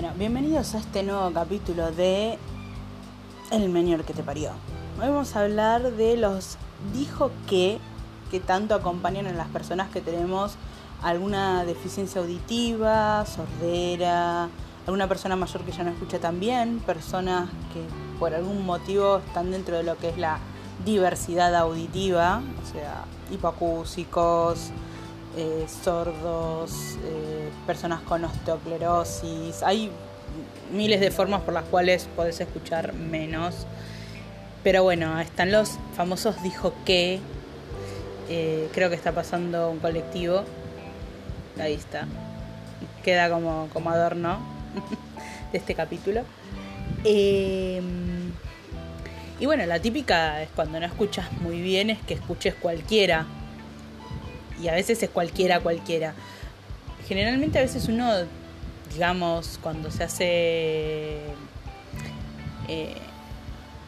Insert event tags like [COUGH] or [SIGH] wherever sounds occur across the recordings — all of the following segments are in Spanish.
Bueno, bienvenidos a este nuevo capítulo de El Menor que te parió. Hoy vamos a hablar de los dijo que que tanto acompañan a las personas que tenemos alguna deficiencia auditiva, sordera, alguna persona mayor que ya no escucha tan bien, personas que por algún motivo están dentro de lo que es la diversidad auditiva, o sea, hipoacúsicos, eh, sordos, eh, personas con osteoclerosis. Hay miles de formas por las cuales podés escuchar menos. Pero bueno, están los famosos dijo que. Eh, creo que está pasando un colectivo. Ahí está. Queda como, como adorno [LAUGHS] de este capítulo. y bueno, la típica es cuando no escuchas muy bien, es que escuches cualquiera y a veces es cualquiera, cualquiera. Generalmente a veces uno, digamos, cuando se hace eh,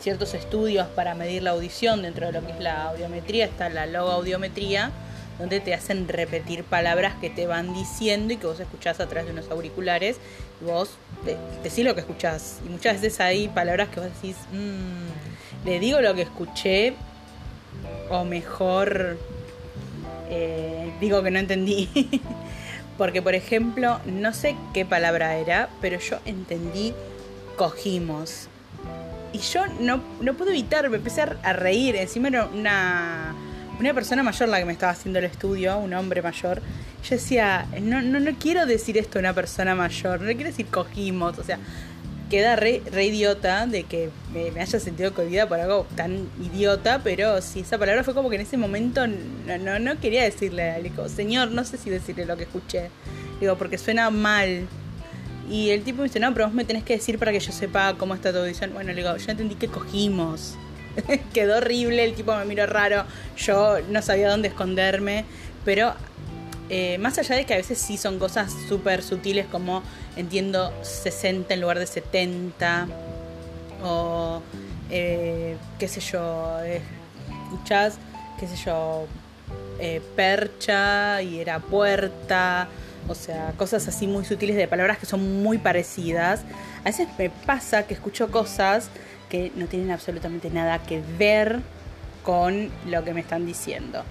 ciertos estudios para medir la audición dentro de lo que es la audiometría, está la logoaudiometría, donde te hacen repetir palabras que te van diciendo y que vos escuchás a través de unos auriculares y vos decís lo que escuchás. Y muchas veces hay palabras que vos decís, mmm, le digo lo que escuché o mejor eh, digo que no entendí. [LAUGHS] Porque, por ejemplo, no sé qué palabra era, pero yo entendí cogimos. Y yo no, no pude evitar, me empecé a reír. Encima era una, una persona mayor la que me estaba haciendo el estudio, un hombre mayor. Yo decía, no, no, no quiero decir esto a una persona mayor, no quiero decir cogimos. O sea, queda re, idiota de que me, haya sentido cohibida por algo tan idiota, pero sí, esa palabra fue como que en ese momento no, no, quería decirle, le digo, señor, no sé si decirle lo que escuché, digo, porque suena mal. Y el tipo me dice, no, pero vos me tenés que decir para que yo sepa cómo está tu audición. Bueno, le digo, yo entendí que cogimos. [LAUGHS] Quedó horrible, el tipo me miró raro, yo no sabía dónde esconderme, pero eh, más allá de que a veces sí son cosas súper sutiles como entiendo 60 en lugar de 70 o eh, qué sé yo, eh, escuchás, qué sé yo, percha y era puerta, o sea, cosas así muy sutiles de palabras que son muy parecidas. A veces me pasa que escucho cosas que no tienen absolutamente nada que ver con lo que me están diciendo.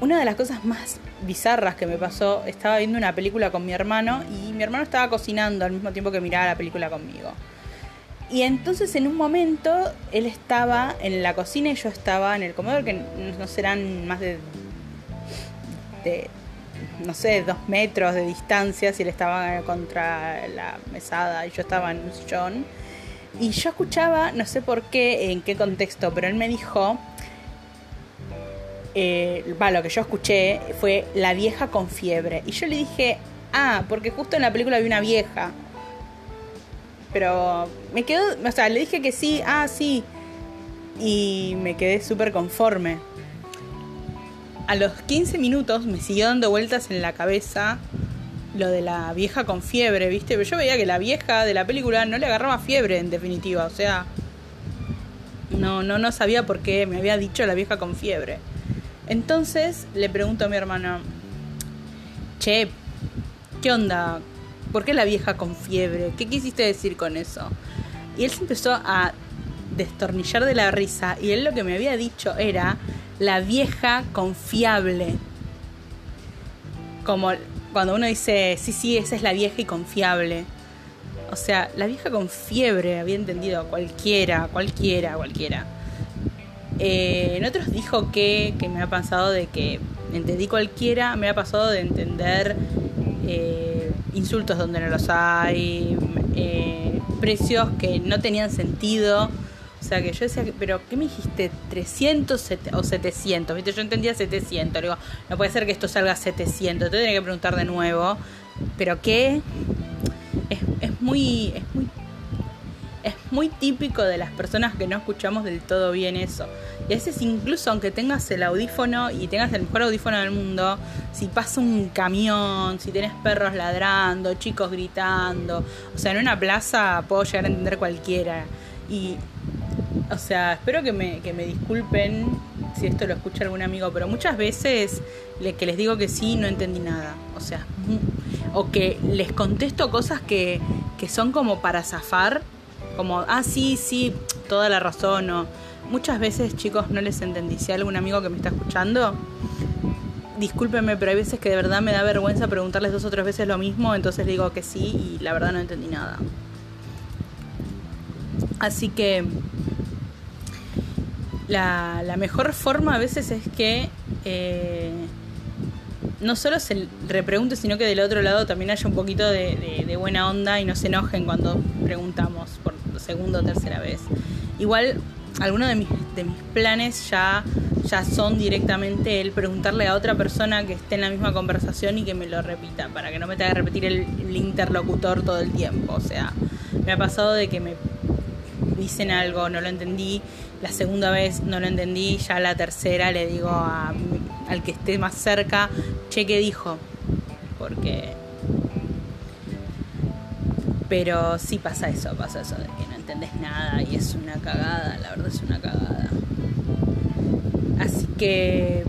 Una de las cosas más bizarras que me pasó, estaba viendo una película con mi hermano y mi hermano estaba cocinando al mismo tiempo que miraba la película conmigo. Y entonces en un momento él estaba en la cocina y yo estaba en el comedor, que no serán más de, no sé, dos metros de distancia, si él estaba contra la mesada y yo estaba en un sillón. Y yo escuchaba, no sé por qué, en qué contexto, pero él me dijo, eh, lo que yo escuché fue La vieja con fiebre. Y yo le dije, ah, porque justo en la película vi una vieja. Pero me quedó, o sea, le dije que sí, ah, sí. Y me quedé súper conforme. A los 15 minutos me siguió dando vueltas en la cabeza lo de la vieja con fiebre, ¿viste? Pero yo veía que la vieja de la película no le agarraba fiebre en definitiva, o sea, no, no, no sabía por qué me había dicho la vieja con fiebre. Entonces le pregunto a mi hermano, che, ¿qué onda? ¿Por qué la vieja con fiebre? ¿Qué quisiste decir con eso? Y él se empezó a destornillar de la risa y él lo que me había dicho era la vieja confiable. Como cuando uno dice, sí, sí, esa es la vieja y confiable. O sea, la vieja con fiebre, había entendido cualquiera, cualquiera, cualquiera. Eh, en otros dijo que, que me ha pasado de que entendí cualquiera, me ha pasado de entender eh, insultos donde no los hay, eh, precios que no tenían sentido. O sea, que yo decía, pero ¿qué me dijiste? ¿300 o 700? ¿Viste? Yo entendía 700. digo, no puede ser que esto salga 700. Te tenía que preguntar de nuevo. ¿Pero qué? Es, es, muy, es muy es muy típico de las personas que no escuchamos del todo bien eso. Y a veces incluso aunque tengas el audífono y tengas el mejor audífono del mundo, si pasa un camión, si tenés perros ladrando, chicos gritando, o sea, en una plaza puedo llegar a entender cualquiera. Y, o sea, espero que me, que me disculpen si esto lo escucha algún amigo, pero muchas veces le, que les digo que sí, no entendí nada. O sea, o que les contesto cosas que, que son como para zafar, como, ah, sí, sí, toda la razón, o muchas veces chicos no les entendí, si hay algún amigo que me está escuchando, discúlpenme, pero hay veces que de verdad me da vergüenza preguntarles dos o tres veces lo mismo, entonces digo que sí y la verdad no entendí nada. Así que la, mejor forma a veces es que eh, no solo se repregunte, sino que del otro lado también haya un poquito de, de, buena onda y no se enojen cuando preguntamos por segunda o tercera vez. Igual, algunos de mis, de mis planes ya, ya son directamente el preguntarle a otra persona que esté en la misma conversación y que me lo repita, para que no me tenga que repetir el, interlocutor todo el tiempo. O sea, me ha pasado de que me dicen algo, no lo entendí, la segunda vez no lo entendí, ya la tercera le digo al que esté más cerca, che, ¿qué dijo? Porque... Pero sí pasa eso, pasa eso de que no entendés nada y es una cagada, la verdad es una cagada. Así que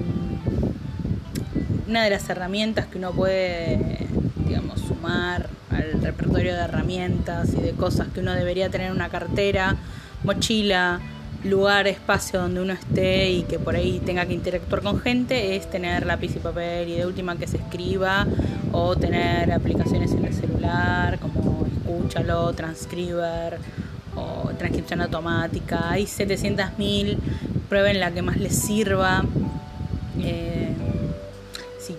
una de las herramientas que uno puede, digamos, sumar al repertorio de herramientas y de cosas que uno debería tener en una cartera, mochila, lugar, espacio donde uno esté y que por ahí tenga que interactuar con gente es tener lápiz y papel y de última que se escriba o tener aplicaciones en el celular como Escúchalo, Transcriber o transcripción automática. Hay 700.000, prueben la que más les sirva. Eh, si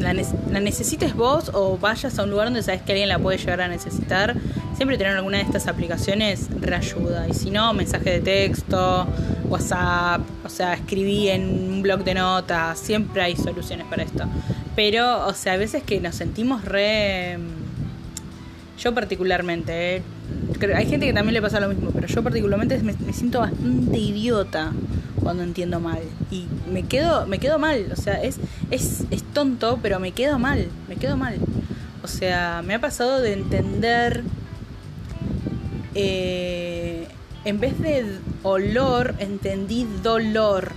la, la necesites vos o vayas a un lugar donde sabes que alguien la puede llegar a necesitar, siempre tener alguna de estas aplicaciones reayuda. Y si no, mensaje de texto, WhatsApp, o sea, escribí en un blog de notas, siempre hay soluciones para esto. Pero, o sea, a veces que nos sentimos re... Yo particularmente, ¿eh? hay gente que también le pasa lo mismo, pero yo particularmente me, siento bastante idiota cuando entiendo mal. Y me quedo, me quedo mal, o sea, es, es, es tonto, pero me quedo mal, me quedo mal. O sea, me ha pasado de entender eh, en vez de olor, entendí dolor.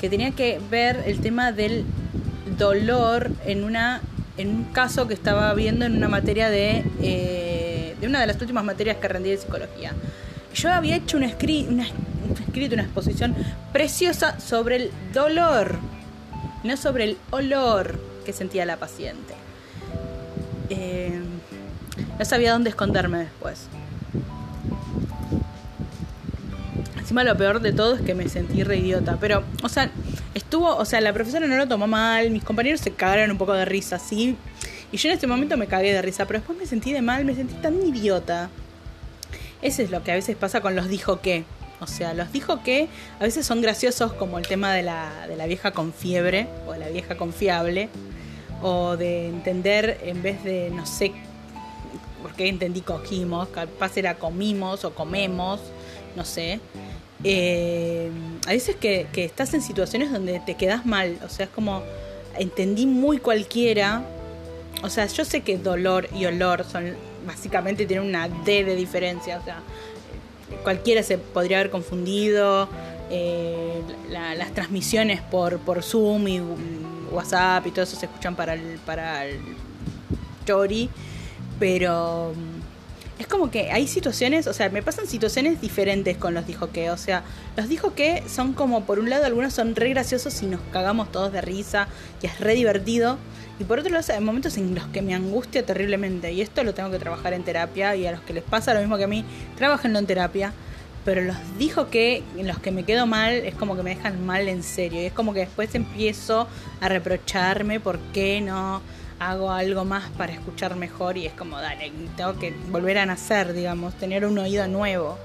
Que tenía que ver el tema del dolor en una en un caso que estaba viendo en una materia de, eh, de una de las últimas materias que rendí de psicología. Yo había hecho un, escrito, una, escrito, una exposición preciosa sobre el dolor, no sobre el olor que sentía la paciente. Eh, no sabía dónde esconderme después. Encima lo peor de todo es que me sentí re idiota. Pero, o sea, estuvo, o sea, la profesora no lo tomó mal, mis compañeros se cagaron un poco de risa, sí. Y yo en este momento me cagué de risa, pero después me sentí de mal, me sentí tan idiota. Ese es lo que a veces pasa con los dijo que. O sea, los dijo que a veces son graciosos como el tema de la, de la vieja con fiebre o de la vieja confiable. O de entender en vez de, no sé, por qué entendí cogimos, capaz era comimos o comemos, no sé eh, a veces que, estás en situaciones donde te quedas mal, o sea, es como, entendí muy cualquiera, o sea, yo sé que dolor y olor son, básicamente tienen una D de diferencia, o sea, cualquiera se podría haber confundido, eh, la, las transmisiones por, por Zoom y WhatsApp y todo eso se escuchan para el, para el Chori, pero es como que hay situaciones, o sea, me pasan situaciones diferentes con los dijo que, o sea, los dijo que son como, por un lado, algunos son re graciosos y nos cagamos todos de risa y es re divertido, y por otro lado, hay momentos en los que me angustia terriblemente, y esto lo tengo que trabajar en terapia, y a los que les pasa lo mismo que a mí, trabajenlo en terapia, pero los dijo que en los que me quedo mal es como que me dejan mal en serio, y es como que después empiezo a reprocharme por qué no hago algo más para escuchar mejor y es como, dale, tengo que volver a nacer, digamos, tener un oído nuevo.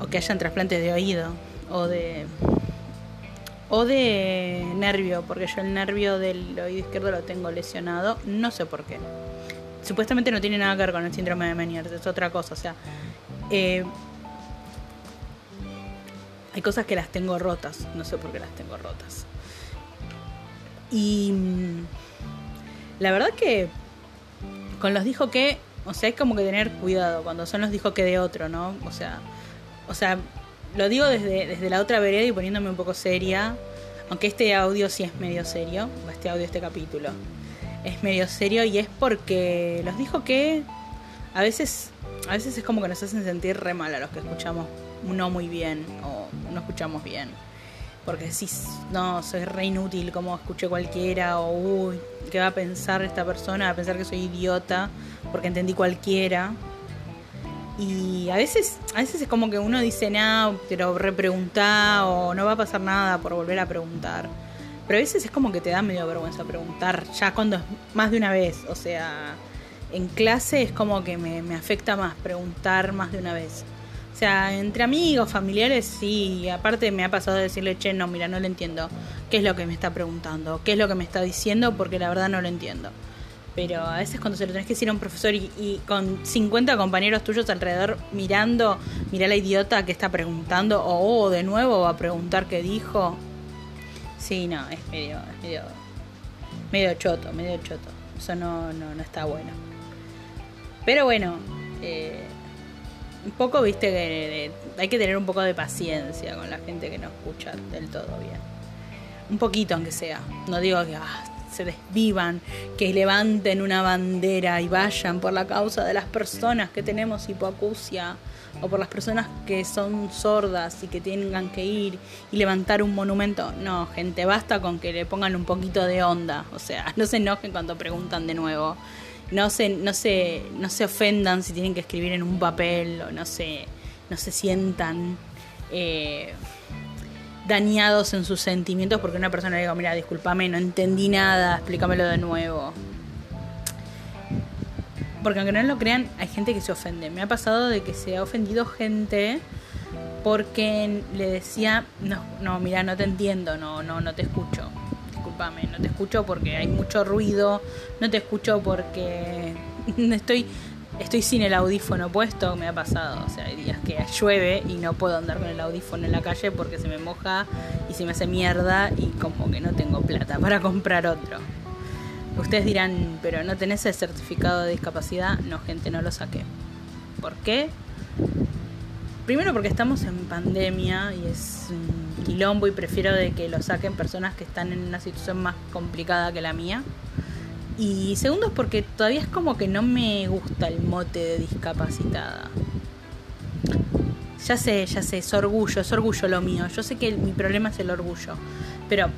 O que hayan trasplantes de oído. O de. O de nervio, porque yo el nervio del oído izquierdo lo tengo lesionado, no sé por qué. Supuestamente no tiene nada que ver con el síndrome de Meniere, es otra cosa, o sea. Eh, hay cosas que las tengo rotas, no sé por qué las tengo rotas. Y la verdad que con los dijo que, o sea, es como que tener cuidado cuando son los dijo que de otro, ¿no? O sea, o sea, lo digo desde, desde la otra vereda y poniéndome un poco seria, aunque este audio sí es medio serio, este audio, este capítulo. es medio serio y es porque los dijo que a veces, a veces es como que nos hacen sentir re mal a los que escuchamos no muy bien o no escuchamos bien. Porque decís, no, soy re inútil como escuché cualquiera, o uy, ¿qué va a pensar esta persona? Va a pensar que soy idiota porque entendí cualquiera. Y a veces, a veces es como que uno dice, no, pero repreguntar o no va a pasar nada por volver a preguntar. Pero a veces es como que te da medio vergüenza preguntar, ya cuando es más de una vez. O sea, en clase es como que me, me afecta más preguntar más de una vez. O sea, entre amigos, familiares, sí. Aparte me ha pasado de decirle, che, no, mira, no le entiendo. ¿Qué es lo que me está preguntando? ¿Qué es lo que me está diciendo? Porque la verdad no lo entiendo. Pero a veces cuando se lo tenés que decir a un profesor y, con 50 compañeros tuyos alrededor mirando, mira la idiota que está preguntando, o de nuevo va a preguntar qué dijo. Sí, no, es medio, es medio, medio choto, medio choto. Eso no, no, no está bueno. Pero bueno, eh, un poco, viste, que hay que tener un poco de paciencia con la gente que no escucha del todo bien. Un poquito, aunque sea. No digo que ah, se desvivan, que levanten una bandera y vayan por la causa de las personas que tenemos hipoacusia o por las personas que son sordas y que tengan que ir y levantar un monumento. No, gente, basta con que le pongan un poquito de onda. O sea, no se enojen cuando preguntan de nuevo no se, no se, no se ofendan si tienen que escribir en un papel o no se, no se sientan eh, dañados en sus sentimientos porque una persona le diga, mira, discúlpame, no entendí nada, explícamelo de nuevo. Porque aunque no lo crean, hay gente que se ofende. Me ha pasado de que se ha ofendido gente porque le decía, no, no, mira, no te entiendo, no, no, no te escucho no te escucho porque hay mucho ruido, no te escucho porque [LAUGHS] estoy estoy sin el audífono puesto, me ha pasado, o sea, hay días que llueve y no puedo andar con el audífono en la calle porque se me moja y se me hace mierda y como que no tengo plata para comprar otro. Ustedes dirán, pero ¿no tenés el certificado de discapacidad? No, gente, no lo saqué. ¿Por qué? Primero porque estamos en pandemia y es un quilombo y prefiero de que lo saquen personas que están en una situación más complicada que la mía. Y segundo es porque todavía es como que no me gusta el mote de discapacitada. Ya sé, ya sé, es orgullo, es orgullo lo mío. Yo sé que mi problema es el orgullo. Pero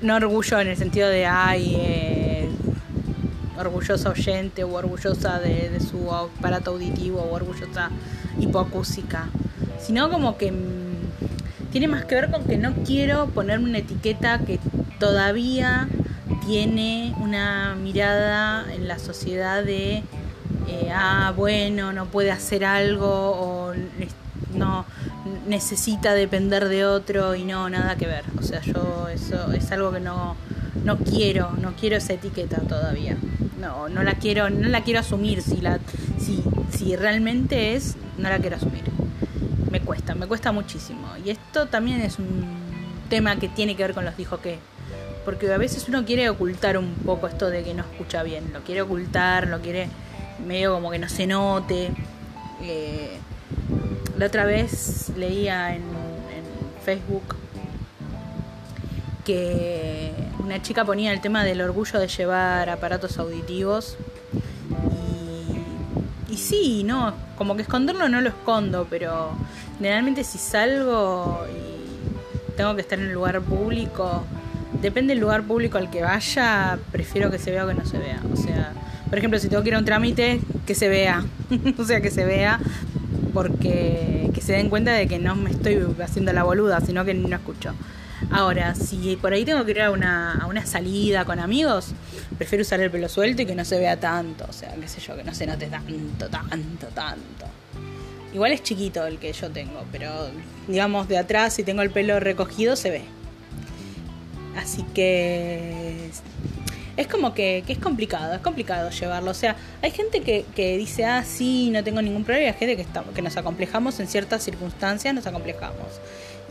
no orgullo en el sentido de, ay, eh, orgullosa oyente o orgullosa de, su aparato auditivo o orgullosa hipoacúsica sino como que mm, tiene más que ver con que no quiero ponerme una etiqueta que todavía tiene una mirada en la sociedad de, eh, ah, bueno, no puede hacer algo o no necesita depender de otro y no, nada que ver. O sea, yo eso es algo que no, no quiero, no quiero esa etiqueta todavía. No, no la quiero, no la quiero asumir. Si la, si, si realmente es, no la quiero asumir me cuesta, me cuesta muchísimo. Y esto también es un tema que tiene que ver con los dijo que. Porque a veces uno quiere ocultar un poco esto de que no escucha bien. Lo quiere ocultar, lo quiere medio como que no se note. Eh, la otra vez leía en, en Facebook que una chica ponía el tema del orgullo de llevar aparatos auditivos y sí, no, como que esconderlo no lo escondo, pero generalmente si salgo y tengo que estar en un lugar público, depende del lugar público al que vaya, prefiero que se vea o que no se vea. O sea, por ejemplo, si tengo que ir a un trámite, que se vea. [LAUGHS] o sea, que se vea porque que se den cuenta de que no me estoy haciendo la boluda, sino que no escucho. Ahora, si por ahí tengo que ir a una, a una salida con amigos, prefiero usar el pelo suelto y que no se vea tanto. O sea, qué sé yo, que no se note tanto, tanto, tanto. Igual es chiquito el que yo tengo, pero digamos de atrás, si tengo el pelo recogido, se ve. Así que es como que, es complicado, es complicado llevarlo. O sea, hay gente que, que dice, ah, sí, no tengo ningún problema, y hay gente que, está, que nos acomplejamos en ciertas circunstancias, nos acomplejamos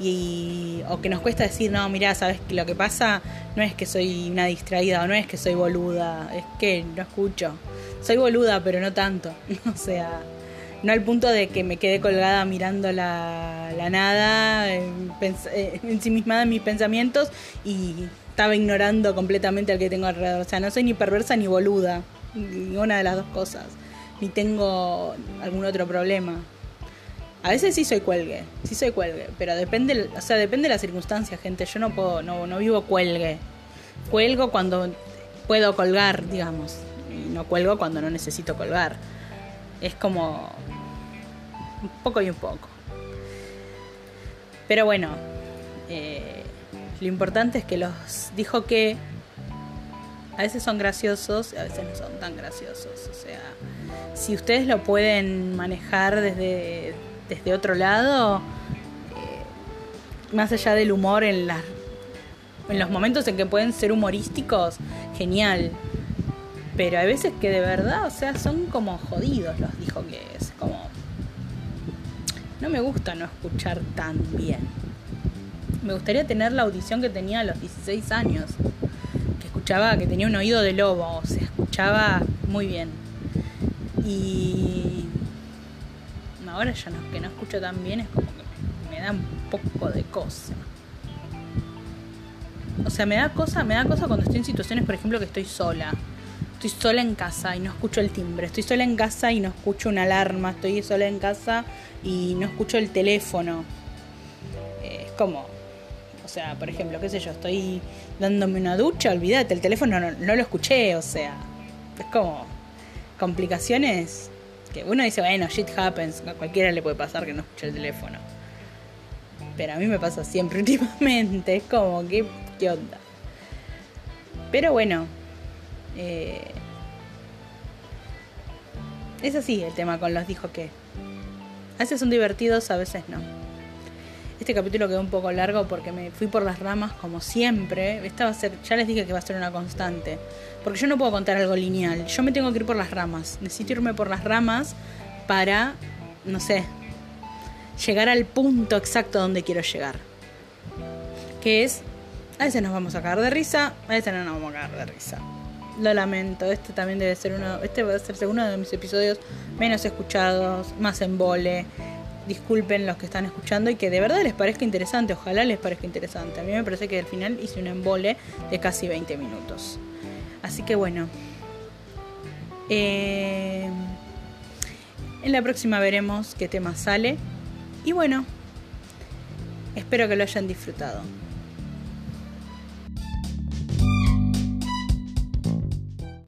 y o que nos cuesta decir, no, mira, sabes que lo que pasa no es que soy una distraída o no es que soy boluda, es que no escucho. Soy boluda, pero no tanto. [LAUGHS] o sea, no al punto de que me quedé colgada mirando la, la nada, ensimismada en mis pensamientos y estaba ignorando completamente al que tengo alrededor. O sea, no soy ni perversa ni boluda, ninguna de las dos cosas. Ni tengo algún otro problema. A veces sí soy cuelgue, sí soy cuelgue, pero depende, o sea, depende de las circunstancias, gente. Yo no puedo, no, no vivo cuelgue. Cuelgo cuando puedo colgar, digamos. Y no cuelgo cuando no necesito colgar. Es como un poco y un poco. Pero bueno, eh, lo importante es que los dijo que a veces son graciosos a veces no son tan graciosos. O sea, si ustedes lo pueden manejar desde, desde otro lado, eh, más allá del humor en, las, en los momentos en que pueden ser humorísticos, genial. Pero hay veces que de verdad, o sea, son como jodidos los dijo que es. Como. No me gusta no escuchar tan bien. Me gustaría tener la audición que tenía a los 16 años. Que escuchaba, que tenía un oído de lobo. O sea, escuchaba muy bien. Y. Ahora ya no, que no escucho tan bien es como que me da un poco de cosa. O sea, me da cosa, me da cosa cuando estoy en situaciones, por ejemplo, que estoy sola estoy sola en casa y no escucho el timbre, estoy sola en casa y no escucho una alarma, estoy sola en casa y no escucho el teléfono. Eh, es como, o sea, por ejemplo, qué sé yo, estoy dándome una ducha, olvídate, el teléfono no, lo escuché, o sea, es como complicaciones que uno dice, bueno, shit happens, a cualquiera le puede pasar que no escuche el teléfono. Pero a mí me pasa siempre [LAUGHS] últimamente, es como, ¿qué, qué onda? Pero bueno, eh, es así el tema con los dijo que. A veces son divertidos, a veces no. Este capítulo quedó un poco largo porque me fui por las ramas como siempre. Esta va a ser, ya les dije que va a ser una constante. Porque yo no puedo contar algo lineal. Yo me tengo que ir por las ramas. Necesito irme por las ramas para, no sé, llegar al punto exacto donde quiero llegar. Que es, a veces nos vamos a cagar de risa, a veces no nos vamos a cagar de risa lo lamento. Este también debe ser uno, este va a ser uno de mis episodios menos escuchados, más en vole. Disculpen los que están escuchando y que de verdad les parezca interesante, ojalá les parezca interesante. A mí me parece que al final hice un embole de casi 20 minutos. Así que bueno. Eh, en la próxima veremos qué tema sale. Y bueno, espero que lo hayan disfrutado.